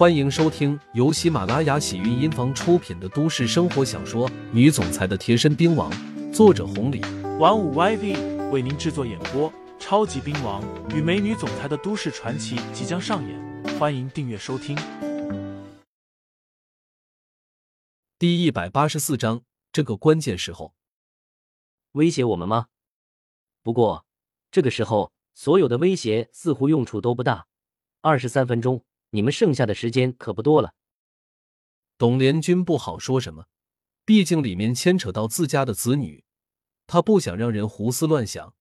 欢迎收听由喜马拉雅喜韵音房出品的都市生活小说《女总裁的贴身兵王》，作者红礼，玩五 YV 为您制作演播。超级兵王与美女总裁的都市传奇即将上演，欢迎订阅收听。第一百八十四章，这个关键时候，威胁我们吗？不过这个时候，所有的威胁似乎用处都不大。二十三分钟，你们剩下的时间可不多了。董连军不好说什么，毕竟里面牵扯到自家的子女，他不想让人胡思乱想。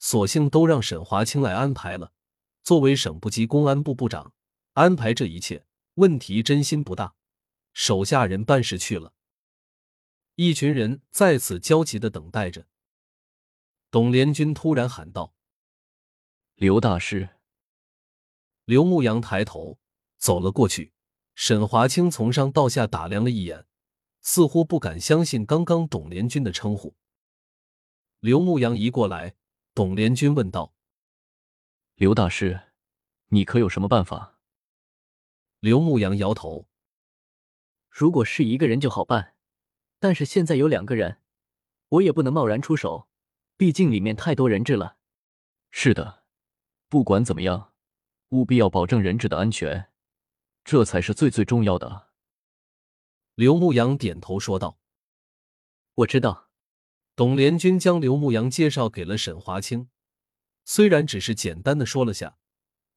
索性都让沈华清来安排了。作为省部级公安部部长，安排这一切问题真心不大。手下人办事去了，一群人在此焦急的等待着。董连军突然喊道：“刘大师！”刘牧阳抬头走了过去。沈华清从上到下打量了一眼，似乎不敢相信刚刚董连军的称呼。刘牧阳一过来。董连军问道：“刘大师，你可有什么办法？”刘牧阳摇头：“如果是一个人就好办，但是现在有两个人，我也不能贸然出手，毕竟里面太多人质了。”“是的，不管怎么样，务必要保证人质的安全，这才是最最重要的。”刘牧阳点头说道：“我知道。”董连军将刘牧阳介绍给了沈华清，虽然只是简单的说了下，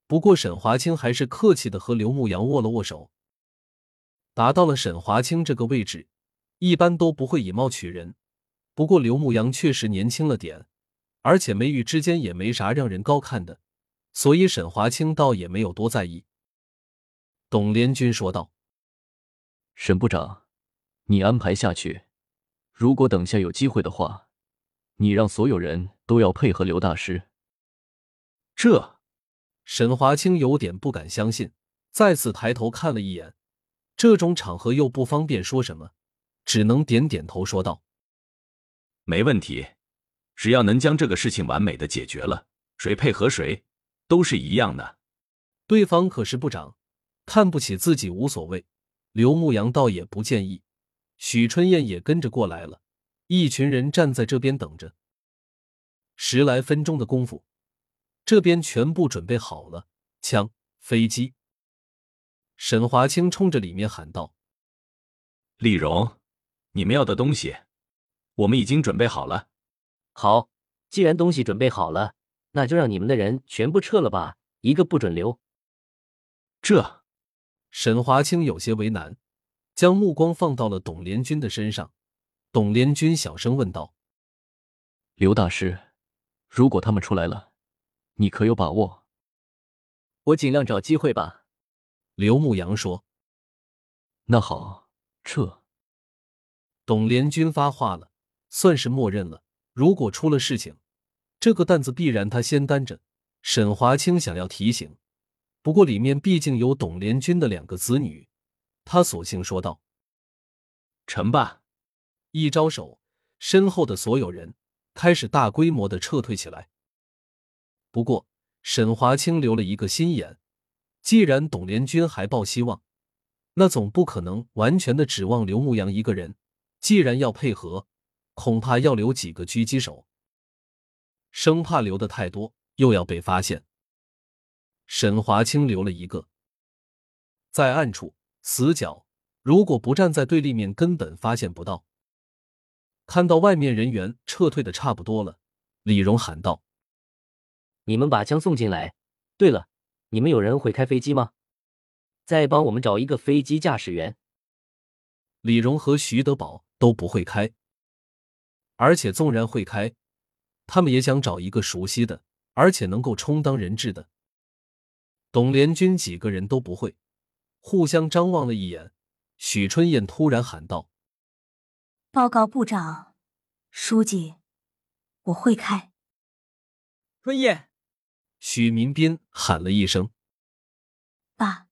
不过沈华清还是客气的和刘牧阳握了握手。达到了沈华清这个位置，一般都不会以貌取人。不过刘牧阳确实年轻了点，而且眉宇之间也没啥让人高看的，所以沈华清倒也没有多在意。董连军说道：“沈部长，你安排下去。”如果等下有机会的话，你让所有人都要配合刘大师。这，沈华清有点不敢相信，再次抬头看了一眼，这种场合又不方便说什么，只能点点头说道：“没问题，只要能将这个事情完美的解决了，谁配合谁都是一样的。对方可是部长，看不起自己无所谓，刘牧阳倒也不介意。”许春燕也跟着过来了，一群人站在这边等着。十来分钟的功夫，这边全部准备好了，枪、飞机。沈华清冲着里面喊道：“李荣，你们要的东西，我们已经准备好了。好，既然东西准备好了，那就让你们的人全部撤了吧，一个不准留。”这，沈华清有些为难。将目光放到了董连军的身上，董连军小声问道：“刘大师，如果他们出来了，你可有把握？”“我尽量找机会吧。”刘牧阳说。“那好，撤。”董连军发话了，算是默认了。如果出了事情，这个担子必然他先担着。沈华清想要提醒，不过里面毕竟有董连军的两个子女。他索性说道：“成吧！”一招手，身后的所有人开始大规模的撤退起来。不过，沈华清留了一个心眼：既然董连军还抱希望，那总不可能完全的指望刘牧阳一个人。既然要配合，恐怕要留几个狙击手，生怕留的太多又要被发现。沈华清留了一个，在暗处。死角，如果不站在对立面，根本发现不到。看到外面人员撤退的差不多了，李荣喊道：“你们把枪送进来。对了，你们有人会开飞机吗？再帮我们找一个飞机驾驶员。”李荣和徐德宝都不会开，而且纵然会开，他们也想找一个熟悉的，而且能够充当人质的。董连军几个人都不会。互相张望了一眼，许春燕突然喊道：“报告部长，书记，我会开。”春燕，许民斌喊了一声：“爸。”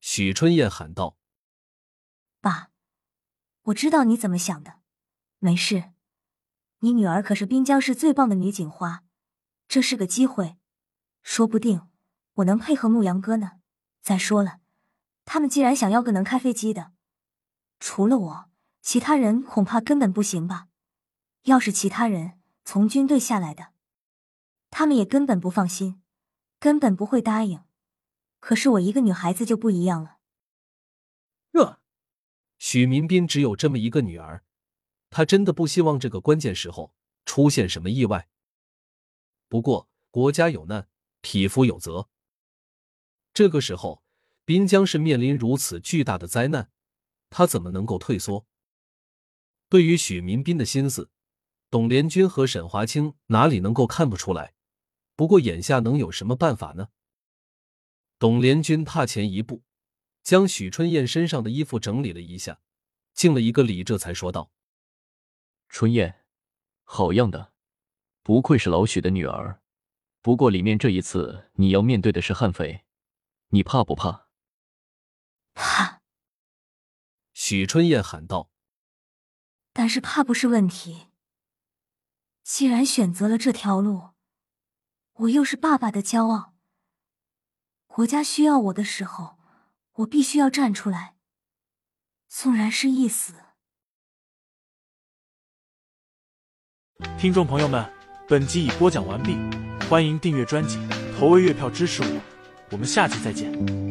许春燕喊道：“爸，我知道你怎么想的，没事。你女儿可是滨江市最棒的女警花，这是个机会，说不定我能配合牧羊哥呢。”再说了，他们既然想要个能开飞机的，除了我，其他人恐怕根本不行吧？要是其他人从军队下来的，他们也根本不放心，根本不会答应。可是我一个女孩子就不一样了。这许民斌只有这么一个女儿，他真的不希望这个关键时候出现什么意外。不过国家有难，匹夫有责。这个时候，滨江市面临如此巨大的灾难，他怎么能够退缩？对于许民斌的心思，董连军和沈华清哪里能够看不出来？不过眼下能有什么办法呢？董连军踏前一步，将许春燕身上的衣服整理了一下，敬了一个礼，这才说道：“春燕，好样的，不愧是老许的女儿。不过里面这一次你要面对的是悍匪，你怕不怕？”“怕。”许春燕喊道。“但是怕不是问题。既然选择了这条路，我又是爸爸的骄傲。”国家需要我的时候，我必须要站出来，纵然是一死。听众朋友们，本集已播讲完毕，欢迎订阅专辑，投喂月票支持我，我们下期再见。